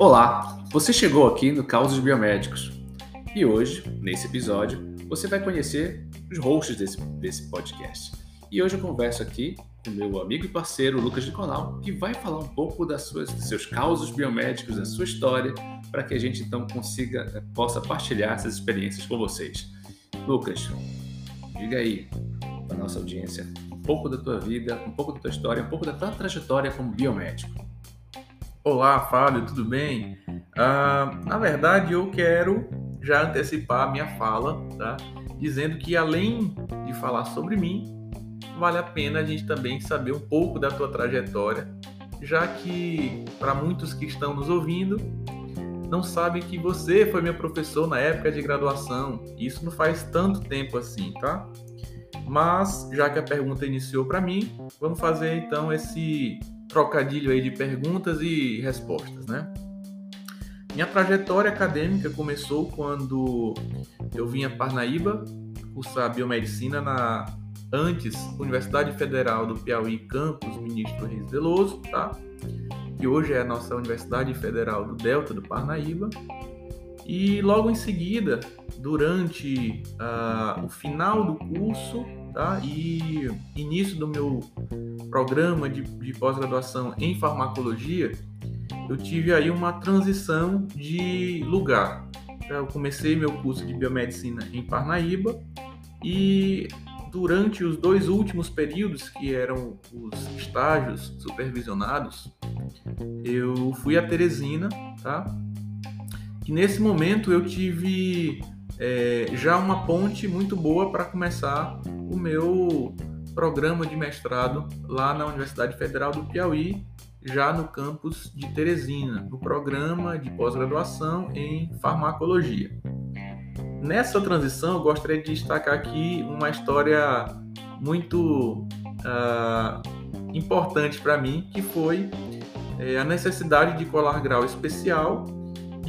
Olá, você chegou aqui no Causos Biomédicos e hoje, nesse episódio, você vai conhecer os hosts desse, desse podcast. E hoje eu converso aqui com meu amigo e parceiro Lucas Nicolau, que vai falar um pouco das suas, dos seus causos biomédicos, da sua história, para que a gente então consiga, eh, possa partilhar essas experiências com vocês. Lucas, diga aí para nossa audiência um pouco da tua vida, um pouco da tua história, um pouco da tua trajetória como biomédico. Olá, Fábio, tudo bem? Ah, na verdade, eu quero já antecipar a minha fala, tá? Dizendo que além de falar sobre mim, vale a pena a gente também saber um pouco da tua trajetória, já que para muitos que estão nos ouvindo, não sabem que você foi meu professor na época de graduação. Isso não faz tanto tempo assim, tá? Mas já que a pergunta iniciou para mim, vamos fazer então esse trocadilho aí de perguntas e respostas, né? Minha trajetória acadêmica começou quando eu vim a Parnaíba cursar biomedicina na antes Universidade Federal do Piauí, campus Ministro Reis Veloso, tá? Que hoje é a nossa Universidade Federal do Delta do Parnaíba. E logo em seguida, durante uh, o final do curso, tá? E início do meu programa de, de pós-graduação em farmacologia, eu tive aí uma transição de lugar. Eu comecei meu curso de biomedicina em Parnaíba e durante os dois últimos períodos, que eram os estágios supervisionados, eu fui a Teresina, tá? E nesse momento eu tive é, já uma ponte muito boa para começar o meu programa de mestrado lá na Universidade Federal do Piauí, já no campus de Teresina, no programa de pós-graduação em farmacologia. Nessa transição, eu gostaria de destacar aqui uma história muito uh, importante para mim, que foi é, a necessidade de colar grau especial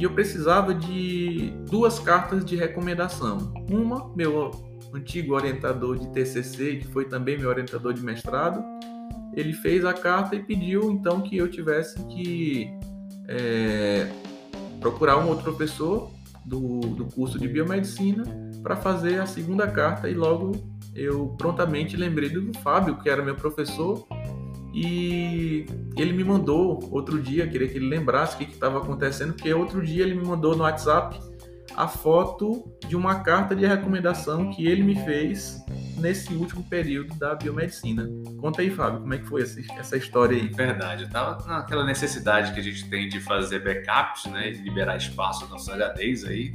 e eu precisava de duas cartas de recomendação. Uma, meu antigo orientador de TCC, que foi também meu orientador de mestrado, ele fez a carta e pediu então que eu tivesse que é, procurar um outro professor do, do curso de biomedicina para fazer a segunda carta e logo eu prontamente lembrei do Fábio, que era meu professor, e ele me mandou outro dia, queria que ele lembrasse o que estava acontecendo, porque outro dia ele me mandou no WhatsApp a foto de uma carta de recomendação que ele me fez nesse último período da biomedicina. Conta aí, Fábio, como é que foi essa, história aí? Verdade, eu tava naquela necessidade que a gente tem de fazer backups, né, de liberar espaço nos HDs aí,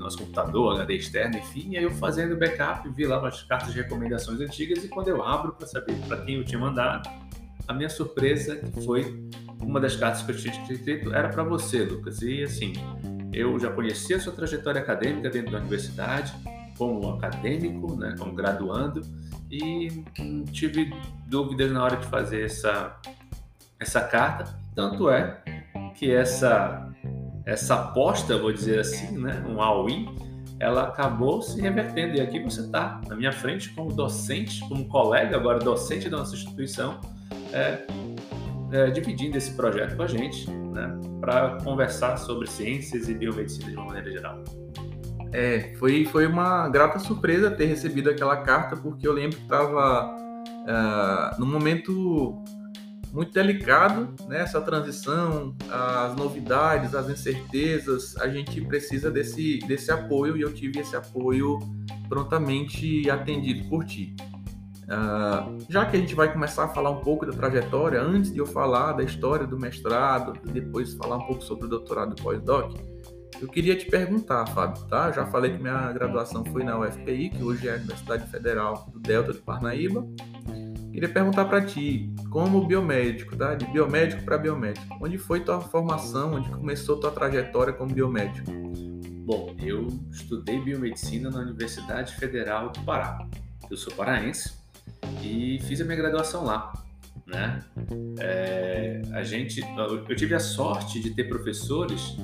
no nosso computador, HD externo, enfim, e aí eu fazendo backup, vi lá umas cartas de recomendações antigas e quando eu abro para saber para quem eu tinha mandado, a minha surpresa foi uma das cartas que eu tinha escrito era para você, Lucas. E assim, eu já conhecia a sua trajetória acadêmica dentro da universidade, como acadêmico, né, como graduando, e tive dúvidas na hora de fazer essa, essa carta. Tanto é que essa, essa aposta, vou dizer assim, né, um all-in, ela acabou se revertendo. E aqui você está na minha frente como docente, como colega, agora docente da nossa instituição, é, é, dividindo esse projeto com a gente, né, para conversar sobre ciências e biomedicina de uma maneira geral. É, foi, foi uma grata surpresa ter recebido aquela carta, porque eu lembro que estava uh, é, num momento muito delicado, né? Essa transição, as novidades, as incertezas, a gente precisa desse, desse apoio e eu tive esse apoio prontamente atendido por ti. Uh, já que a gente vai começar a falar um pouco da trajetória, antes de eu falar da história do mestrado e depois falar um pouco sobre o doutorado e pós-doc, eu queria te perguntar, Fábio, tá? Já falei que minha graduação foi na UFPI, que hoje é a Universidade Federal do Delta de Parnaíba. Queria perguntar para ti, como biomédico, tá? De biomédico para biomédico, onde foi tua formação, onde começou tua trajetória como biomédico? Bom, eu estudei biomedicina na Universidade Federal do Pará. Eu sou paraense, e fiz a minha graduação lá. Né? É, a gente, eu tive a sorte de ter professores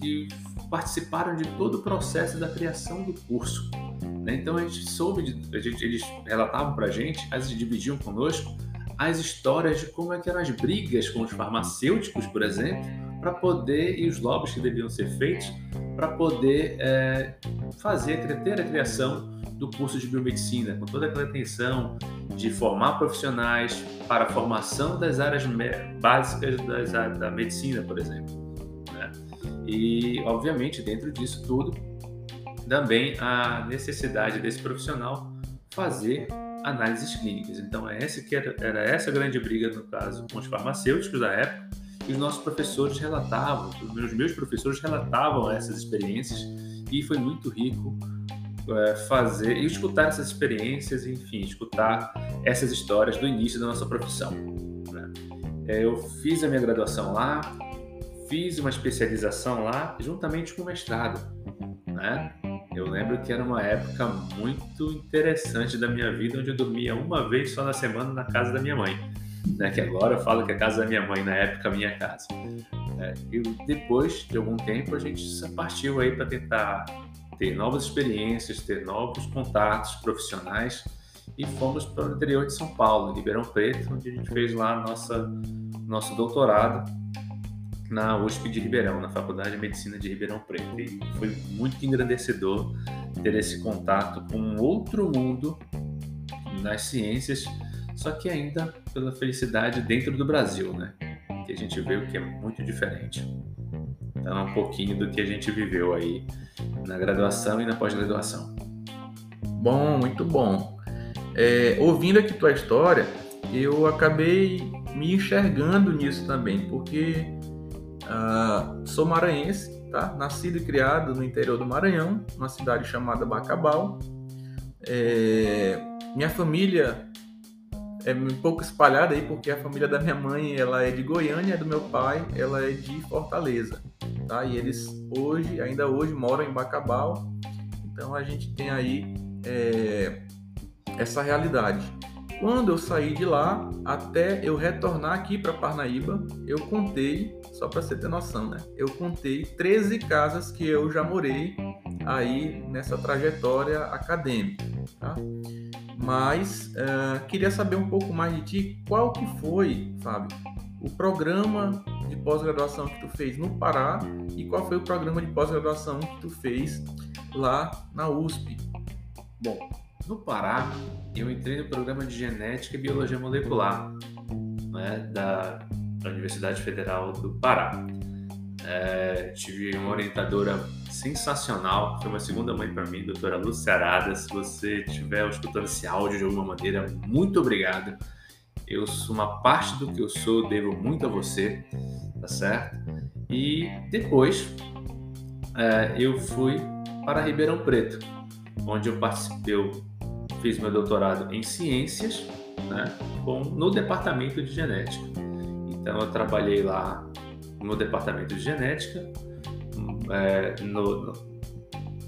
que participaram de todo o processo da criação do curso. Né? Então a gente soube, de, a gente, eles relatavam para a gente, eles dividiam conosco as histórias de como é que eram as brigas com os farmacêuticos, por exemplo, para poder, e os lobbies que deviam ser feitos, para poder é, fazer, ter a criação do curso de biomedicina, com toda aquela atenção de formar profissionais para a formação das áreas básicas das, da medicina, por exemplo. Né? E, obviamente, dentro disso tudo, também a necessidade desse profissional fazer análises clínicas. Então, é essa que era, era essa grande briga, no caso, com os farmacêuticos da época, e os nossos professores relatavam, os meus professores relatavam essas experiências, e foi muito rico é, fazer e escutar essas experiências, enfim, escutar essas histórias do início da nossa profissão. Né? É, eu fiz a minha graduação lá, fiz uma especialização lá, juntamente com o mestrado. Né? Eu lembro que era uma época muito interessante da minha vida, onde eu dormia uma vez só na semana na casa da minha mãe. Né? Que agora eu falo que é a casa da minha mãe, na época, minha casa. É, e depois de algum tempo, a gente partiu aí para tentar ter novas experiências, ter novos contatos profissionais e fomos para o interior de São Paulo, em Ribeirão Preto, onde a gente fez lá nossa, nosso doutorado na USP de Ribeirão, na Faculdade de Medicina de Ribeirão Preto. E foi muito engrandecedor ter esse contato com outro mundo nas ciências, só que ainda pela felicidade dentro do Brasil, né? Que a gente vê o que é muito diferente. Então, é um pouquinho do que a gente viveu aí na graduação e na pós-graduação. Bom, muito bom. É, ouvindo aqui tua história, eu acabei me enxergando nisso também, porque uh, sou maranhense, tá? Nascido e criado no interior do Maranhão, numa cidade chamada Bacabal. É, minha família é um pouco espalhada aí, porque a família da minha mãe ela é de Goiânia, do meu pai ela é de Fortaleza, tá? E eles hoje, ainda hoje, moram em Bacabal, então a gente tem aí é, essa realidade. Quando eu saí de lá, até eu retornar aqui para Parnaíba, eu contei, só para você ter noção, né? Eu contei 13 casas que eu já morei aí nessa trajetória acadêmica, tá? Mas uh, queria saber um pouco mais de ti, qual que foi, Fábio, o programa de pós-graduação que tu fez no Pará e qual foi o programa de pós-graduação que tu fez lá na USP? Bom, no Pará eu entrei no programa de Genética e Biologia Molecular né, da, da Universidade Federal do Pará. É, tive uma orientadora sensacional, foi uma segunda mãe para mim, doutora Lúcia Arada. Se você estiver escutando esse áudio de alguma maneira, muito obrigado. Eu sou uma parte do que eu sou, devo muito a você, tá certo? E depois é, eu fui para Ribeirão Preto, onde eu participei, fiz meu doutorado em ciências, né, com, no departamento de genética. Então eu trabalhei lá no departamento de genética, é, no,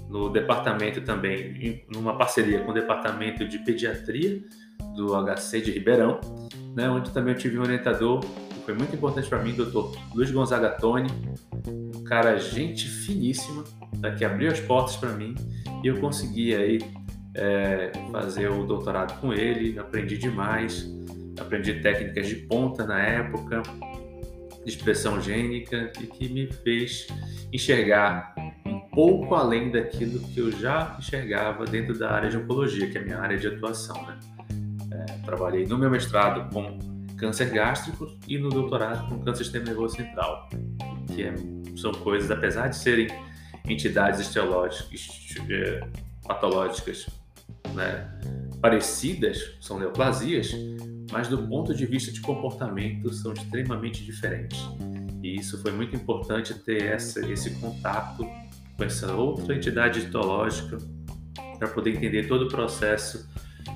no, departamento também, numa parceria com o departamento de pediatria do HC de Ribeirão, né, onde também eu tive um orientador que foi muito importante para mim, doutor Luiz Gonzaga Toni, um cara gente finíssima, tá, que abriu as portas para mim e eu consegui aí é, fazer o doutorado com ele, aprendi demais, aprendi técnicas de ponta na época, de expressão gênica e que me fez enxergar um pouco além daquilo que eu já enxergava dentro da área de oncologia, que é a minha área de atuação. Né? É, trabalhei no meu mestrado com câncer gástrico e no doutorado com câncer sistema nervoso central, que é, são coisas, apesar de serem entidades esteológicas, é, patológicas né, parecidas, são neoplasias, mas do ponto de vista de comportamento são extremamente diferentes. E isso foi muito importante ter essa, esse contato com essa outra entidade histológica para poder entender todo o processo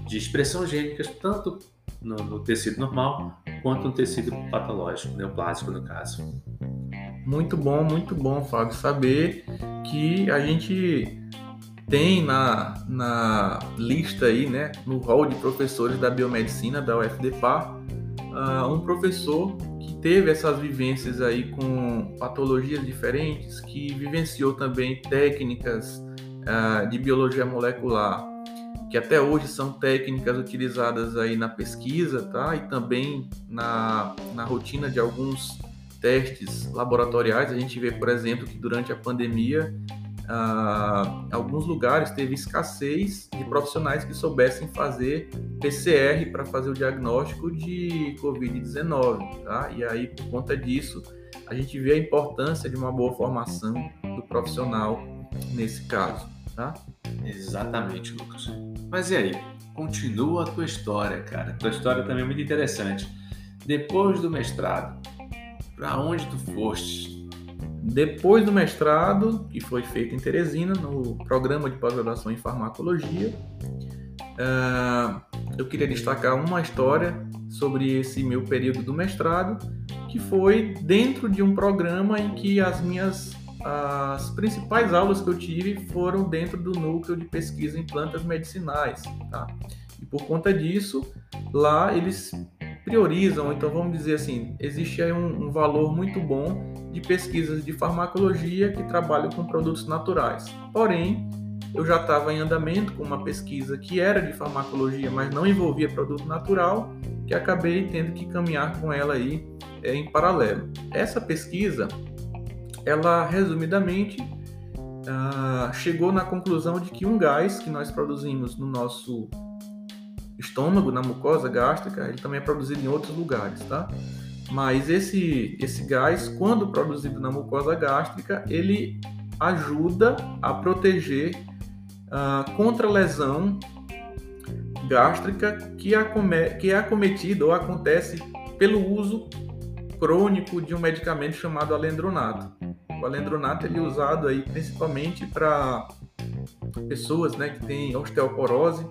de expressão gênica, tanto no, no, tecido normal quanto no tecido patológico, neoplásico no caso. Muito bom, muito bom, Fábio, saber que a gente tem na, na lista aí, né, no hall de professores da biomedicina da UFDPA, uh, ah, um professor que teve essas vivências aí com patologias diferentes, que vivenciou também técnicas uh, de biologia molecular, que até hoje são técnicas utilizadas aí na pesquisa, tá? E também na, na rotina de alguns testes laboratoriais, a gente vê, por exemplo, que durante a pandemia, ah, alguns lugares teve escassez de profissionais que soubessem fazer PCR para fazer o diagnóstico de Covid-19. Tá? E aí, por conta disso, a gente vê a importância de uma boa formação do profissional nesse caso. Tá? Exatamente, Lucas. Mas e aí? Continua a tua história, cara. Tua história também é muito interessante. Depois do mestrado, para onde tu foste? Depois do mestrado, que foi feito em Teresina, no programa de pós-graduação em farmacologia, uh, eu queria destacar uma história sobre esse meu período do mestrado, que foi dentro de um programa em que as minhas as principais aulas que eu tive foram dentro do núcleo de pesquisa em plantas medicinais, tá? E por conta disso, lá eles priorizam, então vamos dizer assim, existe aí um, um valor muito bom de pesquisas de farmacologia que trabalham com produtos naturais. Porém, eu já estava em andamento com uma pesquisa que era de farmacologia, mas não envolvia produto natural, que acabei tendo que caminhar com ela aí é, em paralelo. Essa pesquisa ela resumidamente uh, chegou na conclusão de que um gás que nós produzimos no nosso estômago, na mucosa gástrica, ele também é produzido em outros lugares, tá? Mas esse, esse gás, quando produzido na mucosa gástrica, ele ajuda a proteger uh, contra lesão gástrica que, acome, que é acometida ou acontece pelo uso crônico de um medicamento chamado alendronato. O alendronato ele é usado aí principalmente para pessoas né, que têm osteoporose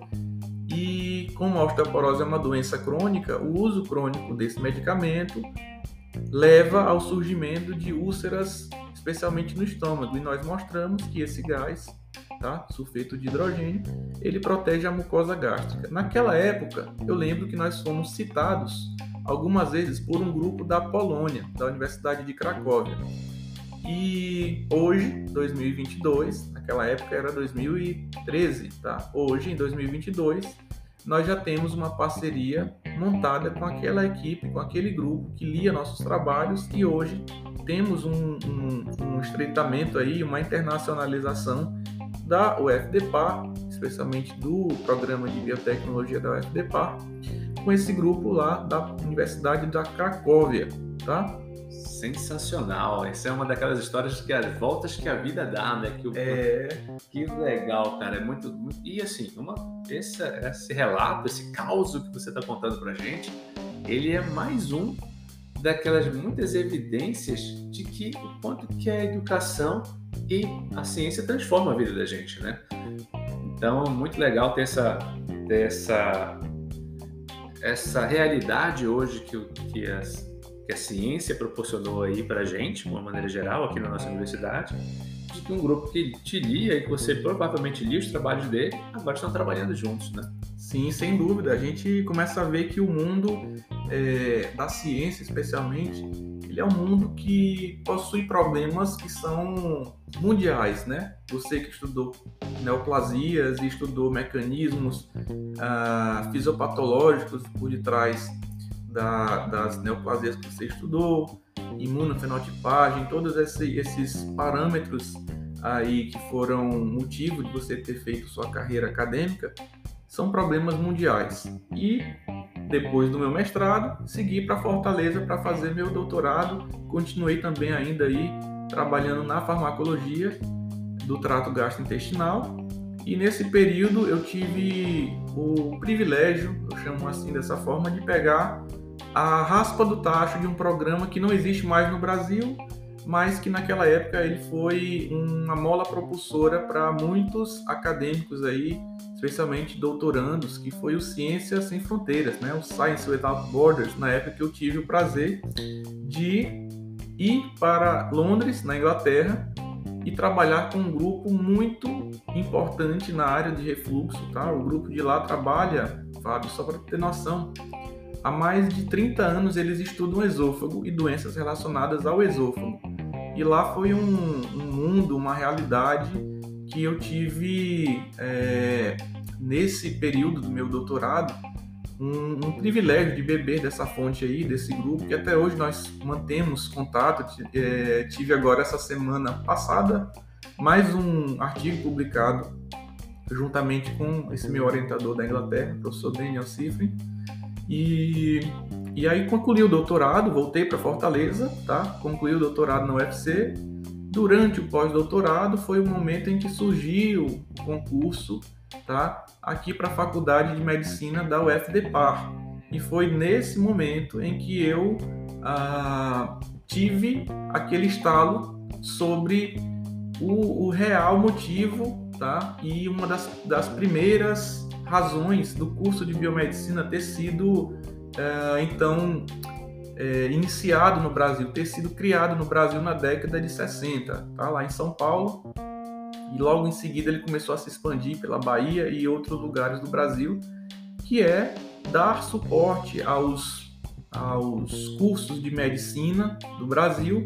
e como a osteoporose é uma doença crônica, o uso crônico desse medicamento leva ao surgimento de úlceras, especialmente no estômago. E nós mostramos que esse gás, tá, sulfeto de hidrogênio, ele protege a mucosa gástrica. Naquela época, eu lembro que nós fomos citados algumas vezes por um grupo da Polônia, da Universidade de Cracóvia. E hoje, 2022, naquela época era 2013, tá? Hoje, em 2022, nós já temos uma parceria montada com aquela equipe, com aquele grupo que lia nossos trabalhos e hoje temos um, um, um estreitamento aí, uma internacionalização da UFDPAR, especialmente do programa de biotecnologia da UFDPAR, com esse grupo lá da Universidade da Cracóvia, tá? Sensacional. Essa é uma daquelas histórias que as voltas que a vida dá, né? Que, o... é... que legal, cara. É muito, muito... E assim, uma... esse, esse relato, esse caos que você está contando pra gente, ele é mais um daquelas muitas evidências de que o quanto que a educação e a ciência transforma a vida da gente, né? Então, muito legal ter essa, ter essa, essa realidade hoje que, que as, que a ciência proporcionou aí para a gente, de uma maneira geral, aqui na nossa universidade, de que um grupo que te lia e que você provavelmente lia os trabalhos dele, agora estão trabalhando juntos, né? Sim, sem dúvida. A gente começa a ver que o mundo é, da ciência, especialmente, ele é um mundo que possui problemas que são mundiais, né? Você que estudou neoplasias e estudou mecanismos ah, fisiopatológicos por detrás da, das neoplasias que você estudou, imunofenotipagem, todos esse, esses parâmetros aí que foram motivo de você ter feito sua carreira acadêmica, são problemas mundiais. E depois do meu mestrado, segui para Fortaleza para fazer meu doutorado, continuei também ainda aí trabalhando na farmacologia do trato gastrointestinal. E nesse período eu tive o privilégio, eu chamo assim dessa forma, de pegar a raspa do tacho de um programa que não existe mais no Brasil, mas que naquela época ele foi uma mola propulsora para muitos acadêmicos aí, especialmente doutorandos, que foi o Ciência Sem Fronteiras, né? o Science Without Borders, na época que eu tive o prazer de ir para Londres, na Inglaterra, e trabalhar com um grupo muito importante na área de refluxo, tá? O grupo de lá trabalha, Fábio, só para ter noção, Há mais de 30 anos eles estudam o esôfago e doenças relacionadas ao esôfago. E lá foi um, um mundo, uma realidade que eu tive é, nesse período do meu doutorado, um, um, privilégio de beber dessa fonte aí, desse grupo, que até hoje nós mantemos contato. É, tive agora essa semana passada mais um artigo publicado juntamente com esse meu orientador da Inglaterra, o professor Daniel Sifrin. E, e aí concluí o doutorado, voltei para Fortaleza, tá? Concluí o doutorado na UFC. Durante o pós-doutorado foi o momento em que surgiu o concurso, tá? Aqui para a Faculdade de Medicina da UFDPAR. E foi nesse momento em que eu ah, tive aquele estalo sobre o, o real motivo tá? E uma das, das primeiras razões do curso de biomedicina ter sido, é, então, é, iniciado no Brasil, ter sido criado no Brasil na década de 60, tá? Lá em São Paulo. E logo em seguida ele começou a se expandir pela Bahia e outros lugares do Brasil, que é dar suporte aos, aos cursos de medicina do Brasil,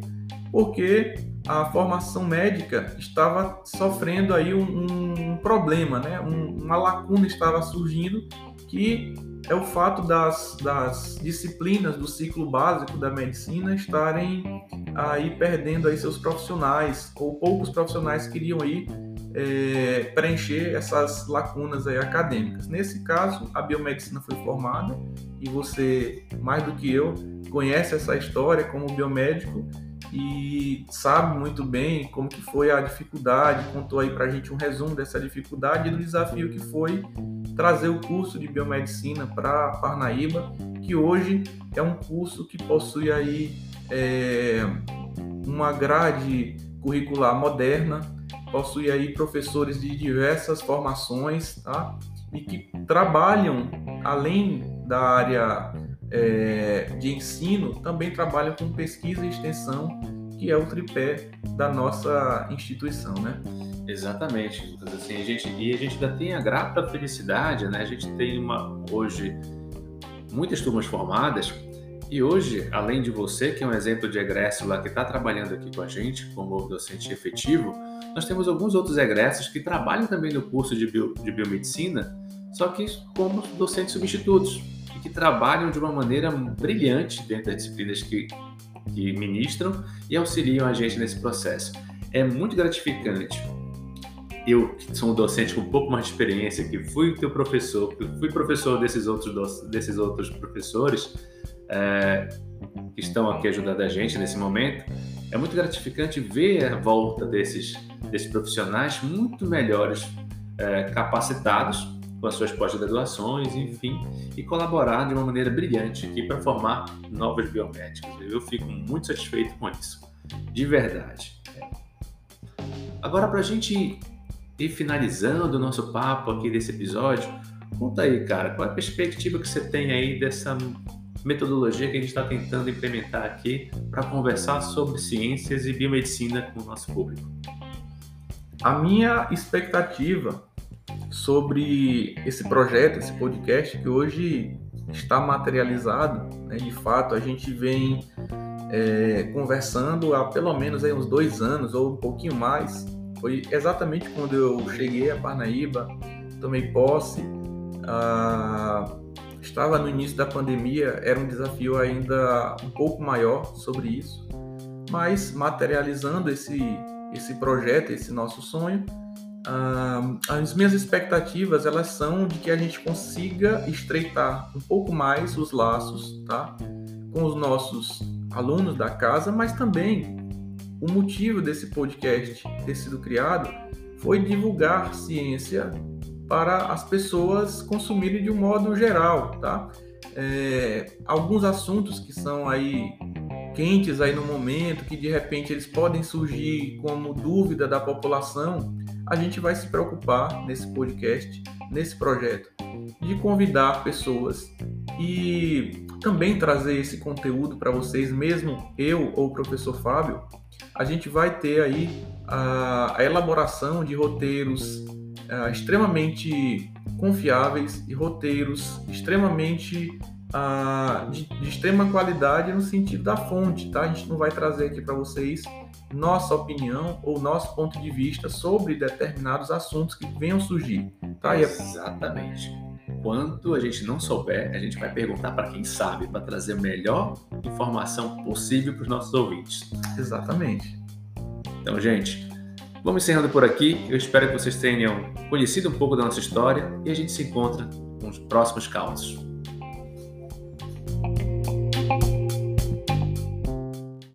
porque a formação médica estava sofrendo aí um, um problema, né? Um, uma lacuna estava surgindo que é o fato das, das disciplinas do ciclo básico da medicina estarem aí perdendo aí seus profissionais ou poucos profissionais queriam aí é, preencher essas lacunas aí acadêmicas. Nesse caso, a biomedicina foi formada e você mais do que eu conhece essa história como biomédico e sabe muito bem como que foi a dificuldade, contou aí para a gente um resumo dessa dificuldade e do desafio que foi trazer o curso de biomedicina para Parnaíba, que hoje é um curso que possui aí é, uma grade curricular moderna, possui aí professores de diversas formações, tá? E que trabalham além da área é, de ensino também trabalha com pesquisa e extensão, que é o tripé da nossa instituição, né? Exatamente, Lucas. Assim, a gente, e a gente ainda tem a grata felicidade, né? A gente tem uma, hoje muitas turmas formadas e hoje, além de você, que é um exemplo de egresso lá que está trabalhando aqui com a gente como docente efetivo, nós temos alguns outros egressos que trabalham também no curso de, bio, de biomedicina, só que como docentes substitutos que trabalham de uma maneira brilhante dentro das disciplinas que, que ministram e auxiliam a gente nesse processo. É muito gratificante. Eu, que sou um docente com um pouco mais de experiência, que fui teu professor, que fui professor desses outros, desses outros professores é, que estão aqui ajudando a gente nesse momento, é muito gratificante ver a volta desses, desses profissionais muito melhores é, capacitados com as suas pós-graduações, enfim, e colaborar de uma maneira brilhante aqui para formar novos biomédicos. Eu fico muito satisfeito com isso, de verdade. Agora, para a gente ir finalizando o nosso papo aqui desse episódio, conta aí, cara, qual é a perspectiva que você tem aí dessa metodologia que a gente está tentando implementar aqui para conversar sobre ciências e biomedicina com o nosso público? A minha expectativa sobre esse projeto, esse podcast que hoje está materializado. Né? De fato, a gente vem é, conversando há pelo menos aí uns dois anos ou um pouquinho mais. Foi exatamente quando eu cheguei a Parnaíba, tomei posse. Ah, estava no início da pandemia, era um desafio ainda um pouco maior sobre isso, mas materializando esse, esse projeto, esse nosso sonho, Uh, as minhas expectativas elas são de que a gente consiga estreitar um pouco mais os laços, tá, com os nossos alunos da casa, mas também o motivo desse podcast ter sido criado foi divulgar ciência para as pessoas consumirem de um modo geral, tá? É, alguns assuntos que são aí quentes aí no momento, que de repente eles podem surgir como dúvida da população, a gente vai se preocupar nesse podcast, nesse projeto, de convidar pessoas e também trazer esse conteúdo para vocês, mesmo eu ou o professor Fábio, a gente vai ter aí a, a elaboração de roteiros a, extremamente confiáveis e roteiros extremamente a, de, de extrema qualidade no sentido da fonte, tá? A gente não vai trazer aqui para vocês nossa opinião ou nosso ponto de vista sobre determinados assuntos que venham surgir. Tá? Exatamente. Enquanto a gente não souber, a gente vai perguntar para quem sabe, para trazer a melhor informação possível para os nossos ouvintes. Exatamente. Então, gente, vamos encerrando por aqui. Eu espero que vocês tenham conhecido um pouco da nossa história e a gente se encontra nos próximos causos.